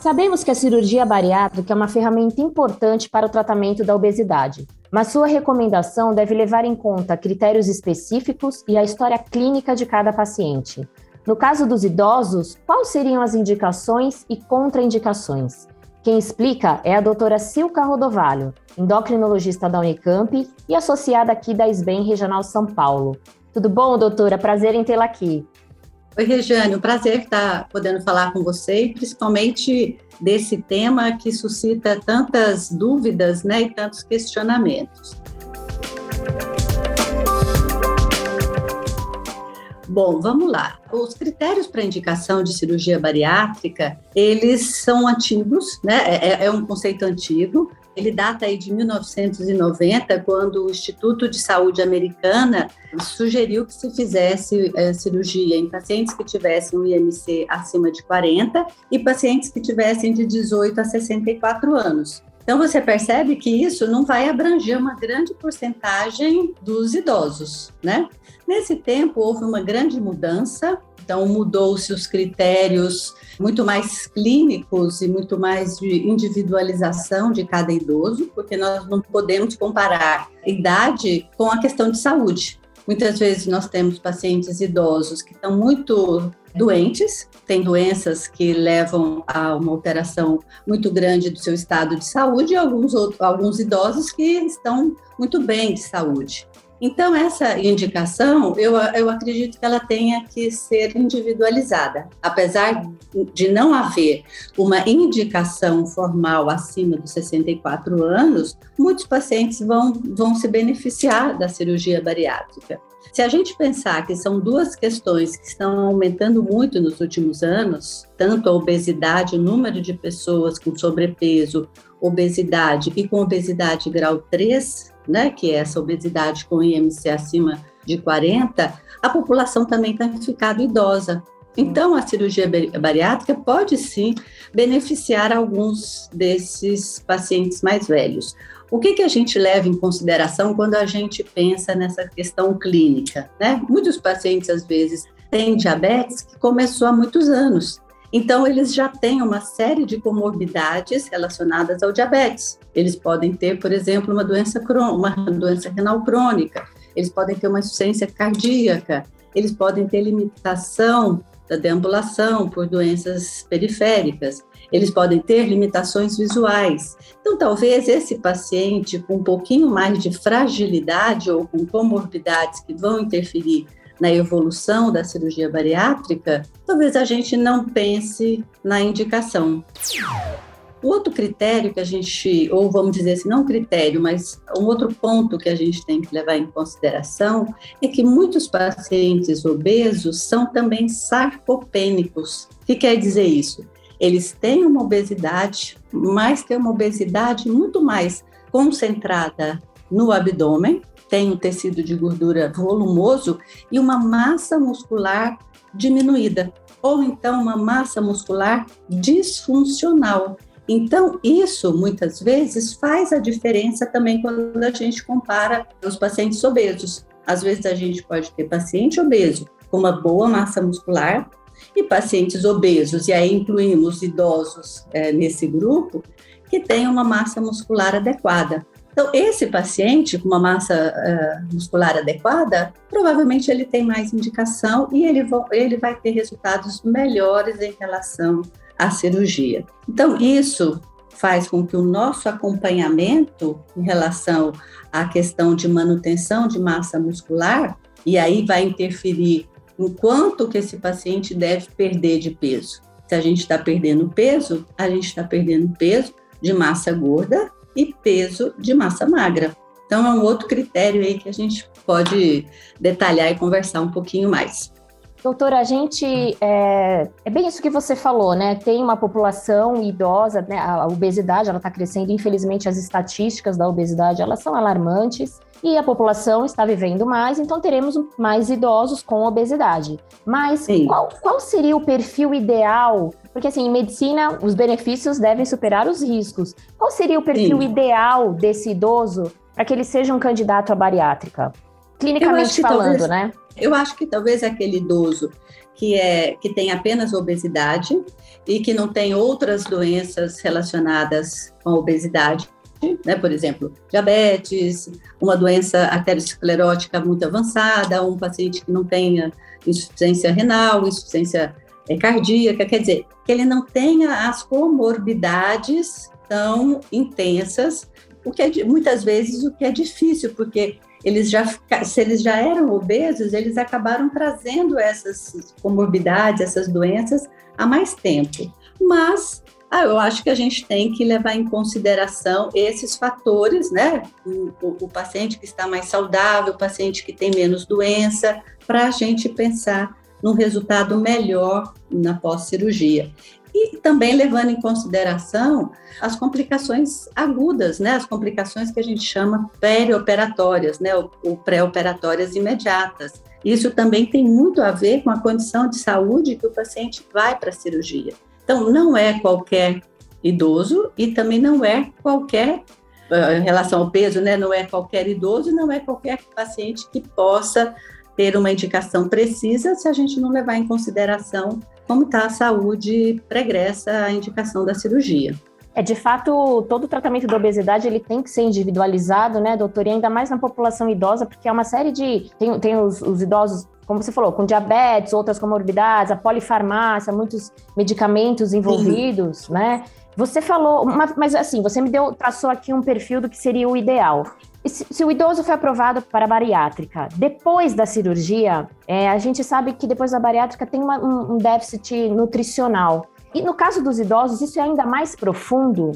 Sabemos que a cirurgia bariátrica é uma ferramenta importante para o tratamento da obesidade, mas sua recomendação deve levar em conta critérios específicos e a história clínica de cada paciente. No caso dos idosos, quais seriam as indicações e contraindicações? Quem explica é a doutora Silca Rodovalho, endocrinologista da Unicamp e associada aqui da SBEM Regional São Paulo. Tudo bom, doutora? Prazer em tê-la aqui. Oi, Regiane, um prazer estar podendo falar com você, principalmente desse tema que suscita tantas dúvidas né, e tantos questionamentos. Bom, vamos lá. Os critérios para indicação de cirurgia bariátrica, eles são antigos, né? É, é, é um conceito antigo. Ele data aí de 1990, quando o Instituto de Saúde Americana sugeriu que se fizesse é, cirurgia em pacientes que tivessem um IMC acima de 40 e pacientes que tivessem de 18 a 64 anos. Então você percebe que isso não vai abranger uma grande porcentagem dos idosos, né? Nesse tempo houve uma grande mudança, então mudou-se os critérios muito mais clínicos e muito mais de individualização de cada idoso, porque nós não podemos comparar idade com a questão de saúde. Muitas vezes nós temos pacientes idosos que estão muito doentes, têm doenças que levam a uma alteração muito grande do seu estado de saúde, e alguns, outros, alguns idosos que estão muito bem de saúde. Então, essa indicação, eu, eu acredito que ela tenha que ser individualizada. Apesar de não haver uma indicação formal acima dos 64 anos, muitos pacientes vão, vão se beneficiar da cirurgia bariátrica. Se a gente pensar que são duas questões que estão aumentando muito nos últimos anos, tanto a obesidade, o número de pessoas com sobrepeso, obesidade e com obesidade grau 3, né, que é essa obesidade com IMC acima de 40, a população também tem ficado idosa. Então, a cirurgia bariátrica pode sim beneficiar alguns desses pacientes mais velhos. O que, que a gente leva em consideração quando a gente pensa nessa questão clínica? Né? Muitos pacientes, às vezes, têm diabetes que começou há muitos anos. Então, eles já têm uma série de comorbidades relacionadas ao diabetes. Eles podem ter, por exemplo, uma doença, uma doença renal crônica, eles podem ter uma insuficiência cardíaca, eles podem ter limitação da deambulação por doenças periféricas, eles podem ter limitações visuais. Então, talvez esse paciente com um pouquinho mais de fragilidade ou com comorbidades que vão interferir na evolução da cirurgia bariátrica, talvez a gente não pense na indicação. O outro critério que a gente, ou vamos dizer assim, não critério, mas um outro ponto que a gente tem que levar em consideração é que muitos pacientes obesos são também sarcopênicos. O que quer dizer isso? Eles têm uma obesidade, mas têm uma obesidade muito mais concentrada no abdômen, tem um tecido de gordura volumoso e uma massa muscular diminuída, ou então uma massa muscular disfuncional. Então, isso muitas vezes faz a diferença também quando a gente compara os pacientes obesos. Às vezes a gente pode ter paciente obeso com uma boa massa muscular e pacientes obesos, e aí incluímos idosos é, nesse grupo, que têm uma massa muscular adequada. Então, esse paciente com uma massa uh, muscular adequada, provavelmente ele tem mais indicação e ele, ele vai ter resultados melhores em relação à cirurgia. Então, isso faz com que o nosso acompanhamento em relação à questão de manutenção de massa muscular, e aí vai interferir em quanto que esse paciente deve perder de peso. Se a gente está perdendo peso, a gente está perdendo peso de massa gorda e peso de massa magra. Então, é um outro critério aí que a gente pode detalhar e conversar um pouquinho mais. Doutora, a gente é, é, bem isso que você falou, né? Tem uma população idosa, né? A obesidade ela está crescendo. Infelizmente, as estatísticas da obesidade elas são alarmantes e a população está vivendo mais, então teremos mais idosos com obesidade. Mas qual, qual seria o perfil ideal porque, assim, em medicina, os benefícios devem superar os riscos. Qual seria o perfil Sim. ideal desse idoso para que ele seja um candidato à bariátrica? Clinicamente falando, talvez, né? Eu acho que talvez aquele idoso que, é, que tem apenas obesidade e que não tem outras doenças relacionadas com a obesidade, né? por exemplo, diabetes, uma doença arteriosclerótica muito avançada, um paciente que não tenha insuficiência renal, insuficiência é, cardíaca, quer dizer, que ele não tenha as comorbidades tão intensas, o que é, muitas vezes o que é difícil, porque eles já se eles já eram obesos, eles acabaram trazendo essas comorbidades, essas doenças há mais tempo. Mas ah, eu acho que a gente tem que levar em consideração esses fatores, né? O, o, o paciente que está mais saudável, o paciente que tem menos doença, para a gente pensar num resultado melhor na pós-cirurgia e também levando em consideração as complicações agudas, né, as complicações que a gente chama perioperatórias, né, ou, pré-operatórias imediatas. Isso também tem muito a ver com a condição de saúde que o paciente vai para a cirurgia. Então, não é qualquer idoso e também não é qualquer eh, em relação ao peso, né, não é qualquer idoso, não é qualquer paciente que possa ter uma indicação precisa se a gente não levar em consideração como está a saúde pregressa à indicação da cirurgia. É, de fato, todo o tratamento da obesidade ele tem que ser individualizado, né, doutor? E ainda mais na população idosa, porque é uma série de. Tem, tem os, os idosos como você falou, com diabetes, outras comorbidades, a polifarmácia, muitos medicamentos envolvidos, Sim. né? Você falou, mas assim, você me deu, traçou aqui um perfil do que seria o ideal. Se, o idoso foi aprovado para bariátrica depois da cirurgia, é, a gente sabe que depois da bariátrica tem uma, um, um déficit nutricional. E no caso dos idosos, isso é ainda mais profundo?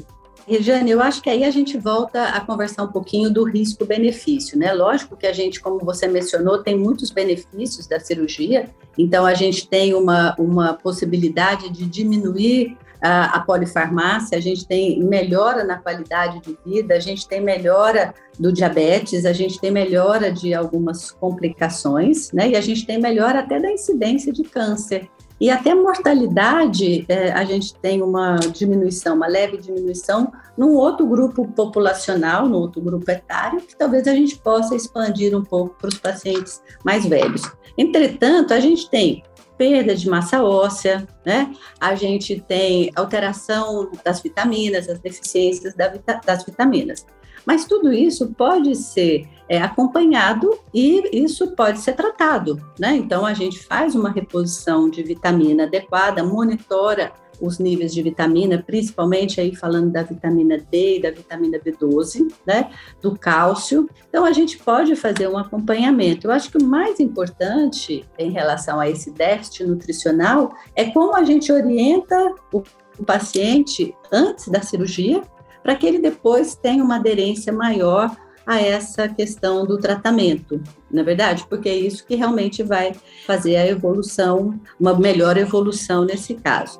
Regiane, eu acho que aí a gente volta a conversar um pouquinho do risco-benefício, né? Lógico que a gente, como você mencionou, tem muitos benefícios da cirurgia, então a gente tem uma, uma possibilidade de diminuir a, polifarmácia, a gente tem melhora na qualidade de vida, a gente tem melhora do diabetes, a gente tem melhora de algumas complicações, né? E a gente tem melhora até da incidência de câncer. E até mortalidade, é, a gente tem uma diminuição, uma leve diminuição num outro grupo populacional, no outro grupo etário, que talvez a gente possa expandir um pouco para os pacientes mais velhos. Entretanto, a gente tem perda de massa óssea, né? A gente tem alteração das vitaminas, as deficiências das vitaminas. Mas tudo isso pode ser é, acompanhado e isso pode ser tratado, né? Então a gente faz uma reposição de vitamina adequada, monitora os níveis de vitamina, principalmente aí falando da vitamina D e da vitamina B12, né, do cálcio. Então a gente pode fazer um acompanhamento. Eu acho que o mais importante em relação a esse déficit nutricional é como a gente orienta o, o paciente antes da cirurgia para que ele depois tenha uma aderência maior a essa questão do tratamento, na é verdade, porque é isso que realmente vai fazer a evolução, uma melhor evolução nesse caso.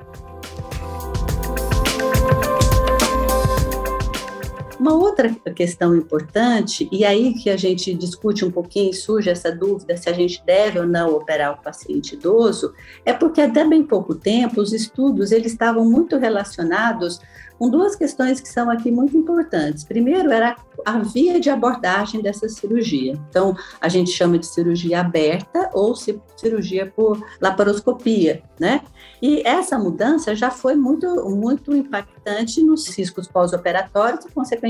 Uma outra questão importante, e aí que a gente discute um pouquinho, surge essa dúvida se a gente deve ou não operar o paciente idoso, é porque até bem pouco tempo os estudos eles estavam muito relacionados com duas questões que são aqui muito importantes. Primeiro, era a via de abordagem dessa cirurgia. Então, a gente chama de cirurgia aberta ou cirurgia por laparoscopia, né? E essa mudança já foi muito, muito impactante nos riscos pós-operatórios e, consequentemente,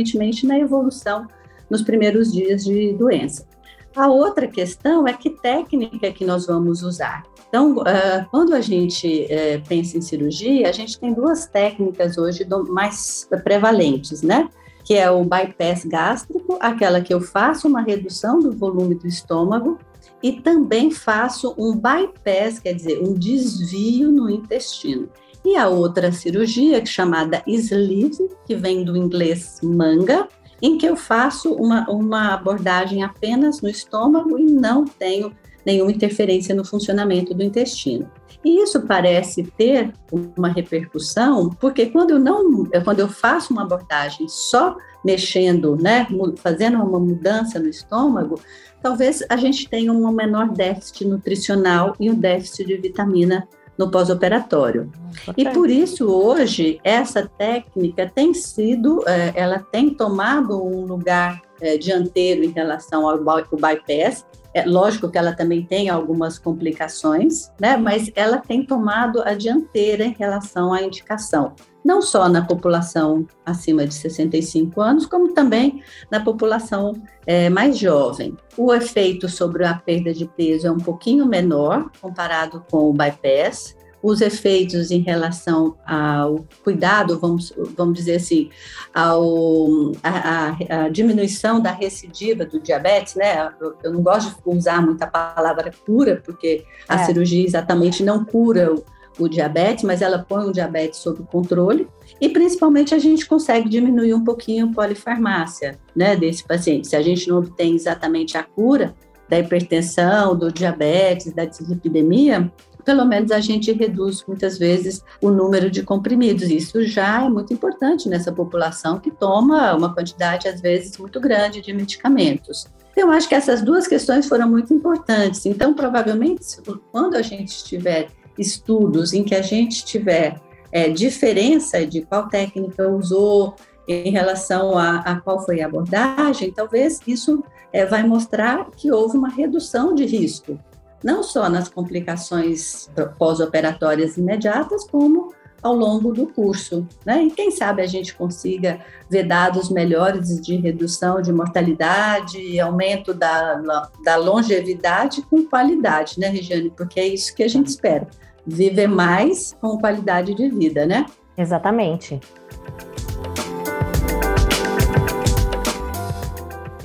na evolução nos primeiros dias de doença. A outra questão é que técnica que nós vamos usar. Então, uh, quando a gente uh, pensa em cirurgia, a gente tem duas técnicas hoje mais prevalentes, né? Que é o bypass gástrico, aquela que eu faço uma redução do volume do estômago e também faço um bypass, quer dizer, um desvio no intestino. E a outra cirurgia, é chamada sleeve, que vem do inglês manga, em que eu faço uma, uma abordagem apenas no estômago e não tenho nenhuma interferência no funcionamento do intestino. E isso parece ter uma repercussão, porque quando eu não, quando eu faço uma abordagem só mexendo, né, fazendo uma mudança no estômago, talvez a gente tenha um menor déficit nutricional e um déficit de vitamina no pós-operatório. E por isso hoje essa técnica tem sido, é, ela tem tomado um lugar é, dianteiro em relação ao bypass. É lógico que ela também tem algumas complicações, né? Mas ela tem tomado a dianteira em relação à indicação, não só na população acima de 65 anos, como também na população é, mais jovem. O efeito sobre a perda de peso é um pouquinho menor comparado com o bypass, os efeitos em relação ao cuidado, vamos, vamos dizer assim, ao, a, a, a diminuição da recidiva do diabetes, né? Eu, eu, não gosto de usar muita palavra cura, porque a é. cirurgia exatamente não cura o, o diabetes, mas ela põe o diabetes sob controle e principalmente a gente consegue diminuir um pouquinho a polifarmácia, né, desse paciente. Se a gente não obtém exatamente a cura da hipertensão, do diabetes, da dislipidemia, pelo menos a gente reduz muitas vezes o número de comprimidos. Isso já é muito importante nessa população que toma uma quantidade, às vezes, muito grande de medicamentos. Eu acho que essas duas questões foram muito importantes. Então, provavelmente, quando a gente tiver estudos em que a gente tiver é, diferença de qual técnica usou em relação a, a qual foi a abordagem, talvez isso é, vai mostrar que houve uma redução de risco não só nas complicações pós-operatórias imediatas, como ao longo do curso, né? E quem sabe a gente consiga ver dados melhores de redução de mortalidade, aumento da, da longevidade com qualidade, né, Regiane? Porque é isso que a gente espera, viver mais com qualidade de vida, né? Exatamente.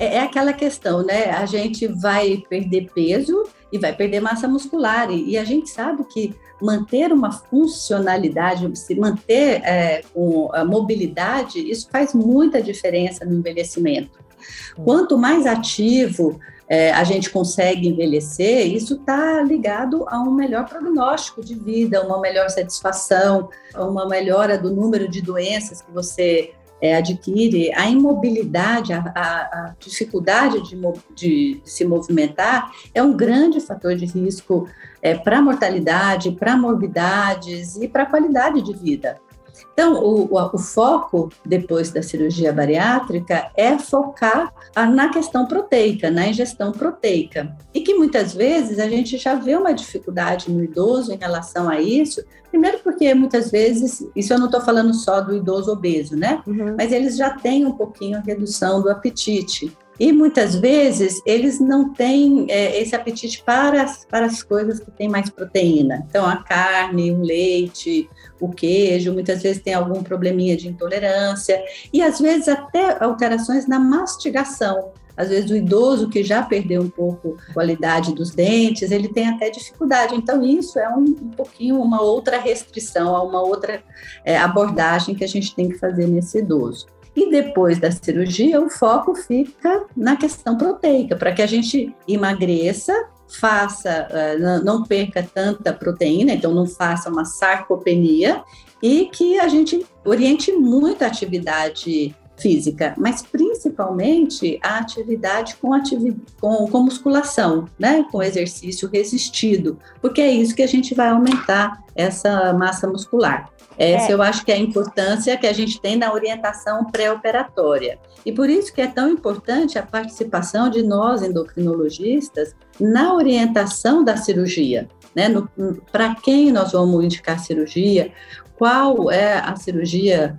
É, é aquela questão, né? A gente vai perder peso e vai perder massa muscular. E, e a gente sabe que manter uma funcionalidade, se manter é, com a mobilidade, isso faz muita diferença no envelhecimento. Quanto mais ativo é, a gente consegue envelhecer, isso está ligado a um melhor prognóstico de vida, uma melhor satisfação, uma melhora do número de doenças que você é, adquire, a imobilidade, a, a, a dificuldade de, de, se movimentar é um grande fator de risco é, para mortalidade, para morbidades e para qualidade de vida. Então, o, o, o, foco depois da cirurgia bariátrica é focar na questão proteica, na ingestão proteica. E que muitas vezes a gente já vê uma dificuldade no idoso em relação a isso. Primeiro, porque muitas vezes, isso eu não estou falando só do idoso obeso, né? Uhum. Mas eles já têm um pouquinho a redução do apetite. E muitas vezes eles não têm é, esse apetite para as, para as coisas que têm mais proteína. Então, a carne, o leite, o queijo, muitas vezes tem algum probleminha de intolerância, e às vezes até alterações na mastigação. Às vezes o idoso que já perdeu um pouco a qualidade dos dentes, ele tem até dificuldade. Então isso é um, um pouquinho uma outra restrição, uma outra é, abordagem que a gente tem que fazer nesse idoso. E depois da cirurgia, o foco fica na questão proteica, para que a gente emagreça, faça, eh, não perca tanta proteína, então não faça uma sarcopenia, e que a gente oriente muito a atividade física, mas principalmente a atividade com, ativi com, com musculação, né? com exercício resistido, porque é isso que a gente vai aumentar essa massa muscular. Essa é. eu acho que é a importância que a gente tem na orientação pré-operatória. E por isso que é tão importante a participação de nós endocrinologistas na orientação da cirurgia. Né? Para quem nós vamos indicar cirurgia, qual é a cirurgia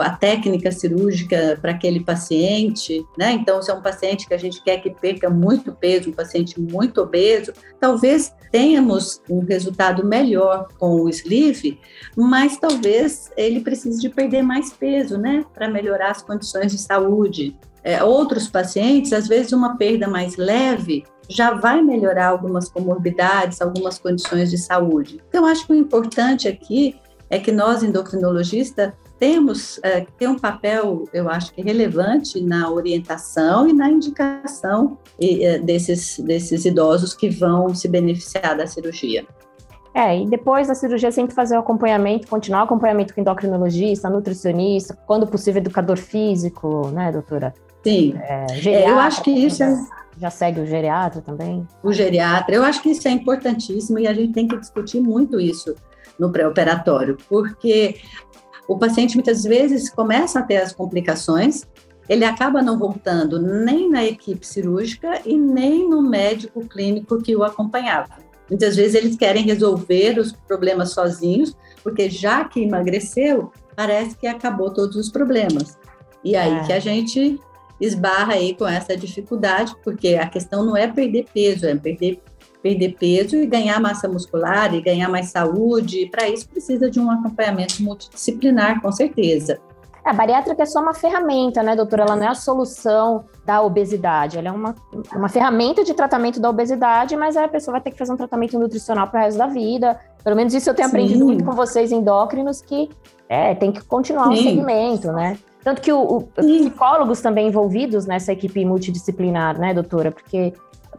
a técnica cirúrgica para aquele paciente, né? Então, se é um paciente que a gente quer que perca muito peso, um paciente muito obeso, talvez tenhamos um resultado melhor com o sleeve, mas talvez ele precise de perder mais peso, né? Para melhorar as condições de saúde. É, outros pacientes, às vezes, uma perda mais leve já vai melhorar algumas comorbidades, algumas condições de saúde. Então, acho que o importante aqui é que nós, endocrinologistas, temos é, tem um papel, eu acho que relevante na orientação e na indicação é, desses, desses idosos que vão se beneficiar da cirurgia. É, e depois da cirurgia sempre fazer o acompanhamento, continuar o acompanhamento com endocrinologista, nutricionista, quando possível educador físico, né, doutora? Sim. É, geriatra, é, eu acho que isso é... Já segue o geriatra também? O geriatra, eu acho que isso é importantíssimo e a gente tem que discutir muito isso no pré-operatório, porque o paciente muitas vezes começa a ter as complicações ele acaba não voltando nem na equipe cirúrgica e nem no médico clínico que o acompanhava. Muitas vezes eles querem resolver os problemas sozinhos, porque já que emagreceu, parece que acabou todos os problemas. E aí é. que a gente esbarra aí com essa dificuldade, porque a questão não é perder peso, é perder, perder peso e ganhar massa muscular e ganhar mais saúde. Para isso precisa de um acompanhamento multidisciplinar, com certeza. A bariátrica é só uma ferramenta, né, doutora? Ela não é a solução da obesidade. Ela é uma, uma ferramenta de tratamento da obesidade, mas a pessoa vai ter que fazer um tratamento nutricional para o resto da vida. Pelo menos isso eu tenho Sim. aprendido muito com vocês endócrinos, que é, tem que continuar Sim. o segmento, né? Tanto que o, o psicólogos também envolvidos nessa equipe multidisciplinar, né, doutora? Porque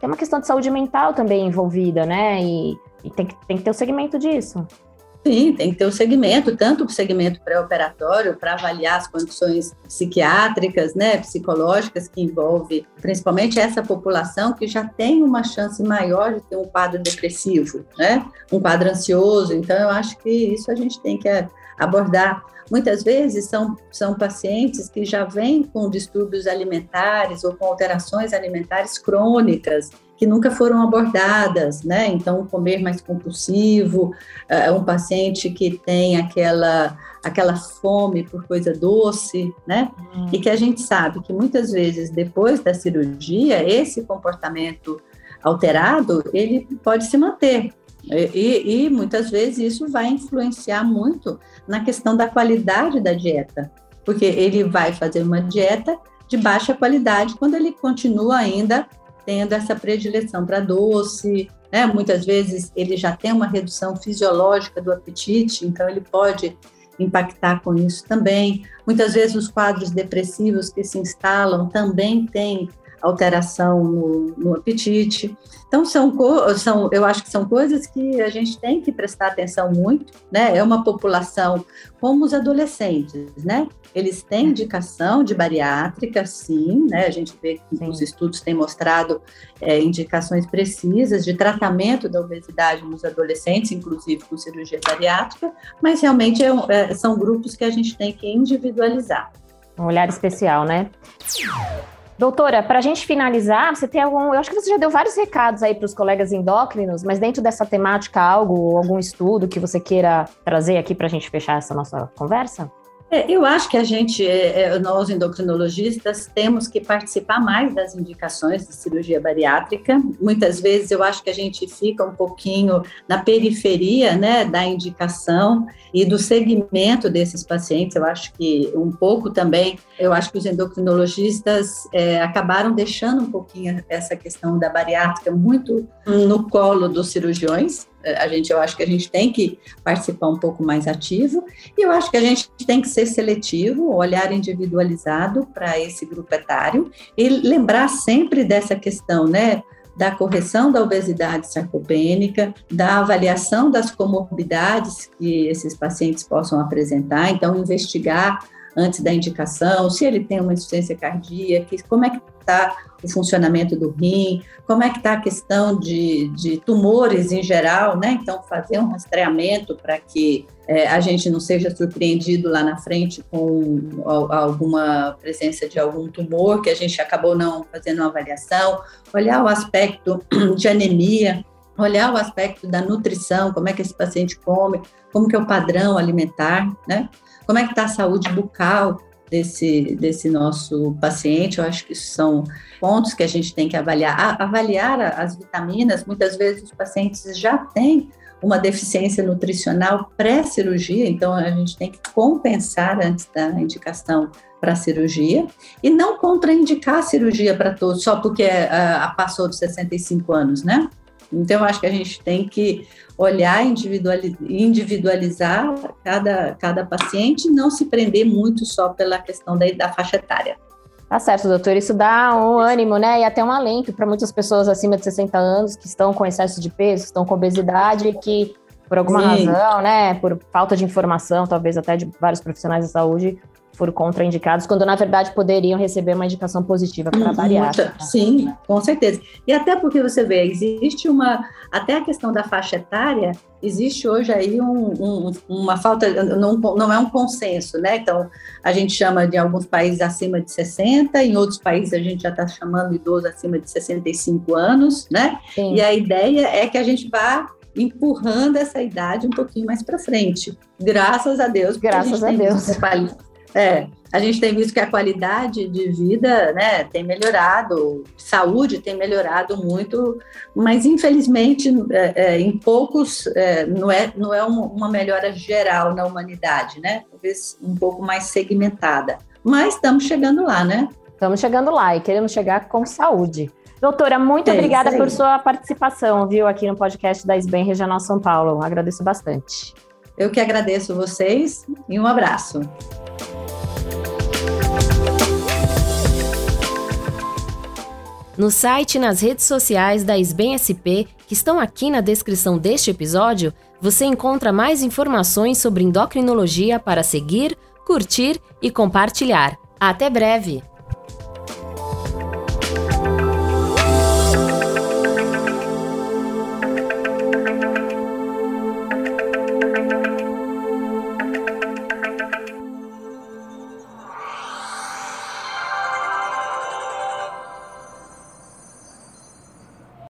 tem uma questão de saúde mental também envolvida, né? E, e tem, que, tem que ter o segmento disso. Sim, tem que ter o um segmento, tanto o segmento pré-operatório para avaliar as condições psiquiátricas, né, psicológicas que envolve principalmente essa população que já tem uma chance maior de ter um quadro depressivo, né, um quadro ansioso. Então, eu acho que isso a gente tem que abordar. Muitas vezes são, são pacientes que já vêm com distúrbios alimentares ou com alterações alimentares crônicas que nunca foram abordadas, né? Então, comer mais compulsivo, é um paciente que tem aquela aquela fome por coisa doce, né? Hum. E que a gente sabe que muitas vezes depois da cirurgia esse comportamento alterado ele pode se manter e, e muitas vezes isso vai influenciar muito na questão da qualidade da dieta, porque ele vai fazer uma dieta de baixa qualidade quando ele continua ainda tendo essa predileção para doce, né? Muitas vezes ele já tem uma redução fisiológica do apetite, então ele pode impactar com isso também. Muitas vezes os quadros depressivos que se instalam também têm alteração no, no apetite. Então, são, são, eu acho que são coisas que a gente tem que prestar atenção muito, né? É uma população como os adolescentes, né? Eles têm indicação de bariátrica, sim, né? A gente vê que sim. os estudos têm mostrado é, indicações precisas de tratamento da obesidade nos adolescentes, inclusive com cirurgia bariátrica, mas realmente é, é, são grupos que a gente tem que individualizar. Um olhar especial, né? Doutora, para a gente finalizar, você tem algum. Eu acho que você já deu vários recados aí para os colegas endócrinos, mas dentro dessa temática, algo, algum estudo que você queira trazer aqui para a gente fechar essa nossa conversa? É, eu acho que a gente, é, é, nós endocrinologistas, temos que participar mais das indicações de cirurgia bariátrica. Muitas vezes eu acho que a gente fica um pouquinho na periferia né, da indicação e do segmento desses pacientes. Eu acho que um pouco também, eu acho que os endocrinologistas é, acabaram deixando um pouquinho essa questão da bariátrica muito no colo dos cirurgiões a gente, eu acho que a gente tem que participar um pouco mais ativo e eu acho que a gente tem que ser seletivo, olhar individualizado para esse grupo etário e lembrar sempre dessa questão, né? da correção da obesidade sarcopênica, da avaliação das comorbidades que esses pacientes possam apresentar, então investigar antes da indicação, se ele tem uma insuficiência cardíaca, como é que está o funcionamento do rim, como é que está a questão de, de tumores em geral, né? Então, fazer um rastreamento para que é, a gente não seja surpreendido lá na frente com alguma presença de algum tumor que a gente acabou não fazendo uma avaliação, olhar o aspecto de anemia, olhar o aspecto da nutrição, como é que esse paciente come, como que é o padrão alimentar, né? Como é que está a saúde bucal desse, desse nosso paciente? Eu acho que são pontos que a gente tem que avaliar. Avaliar as vitaminas, muitas vezes os pacientes já têm uma deficiência nutricional pré-cirurgia, então a gente tem que compensar antes da indicação para a cirurgia e não contraindicar a cirurgia para todos só porque uh, passou dos 65 anos, né? Então, eu acho que a gente tem que olhar, individualizar cada, cada paciente e não se prender muito só pela questão da, da faixa etária. Tá certo, doutor. Isso dá um ânimo, né? E até um alento para muitas pessoas acima de 60 anos que estão com excesso de peso, estão com obesidade, que por alguma Sim. razão, né? Por falta de informação, talvez até de vários profissionais da saúde, por contraindicados, quando na verdade poderiam receber uma indicação positiva para bariátrica. Sim, com certeza. E até porque você vê, existe uma, até a questão da faixa etária, existe hoje aí um, um, uma falta, não, não é um consenso, né? Então, a gente chama de alguns países acima de 60, em outros países a gente já está chamando idoso acima de 65 anos, né? Sim. E a ideia é que a gente vá empurrando essa idade um pouquinho mais para frente. Graças a Deus. Graças a, a Deus. É, a gente tem visto que a qualidade de vida né, tem melhorado, saúde tem melhorado muito, mas infelizmente é, é, em poucos é, não é, não é uma melhora geral na humanidade, né? Talvez um pouco mais segmentada. Mas estamos chegando lá, né? Estamos chegando lá e queremos chegar com saúde. Doutora, muito é obrigada por sua participação, viu, aqui no podcast da SBEM Regional São Paulo. Agradeço bastante. Eu que agradeço vocês e um abraço. No site e nas redes sociais da SBEM SP, que estão aqui na descrição deste episódio, você encontra mais informações sobre endocrinologia para seguir, curtir e compartilhar. Até breve!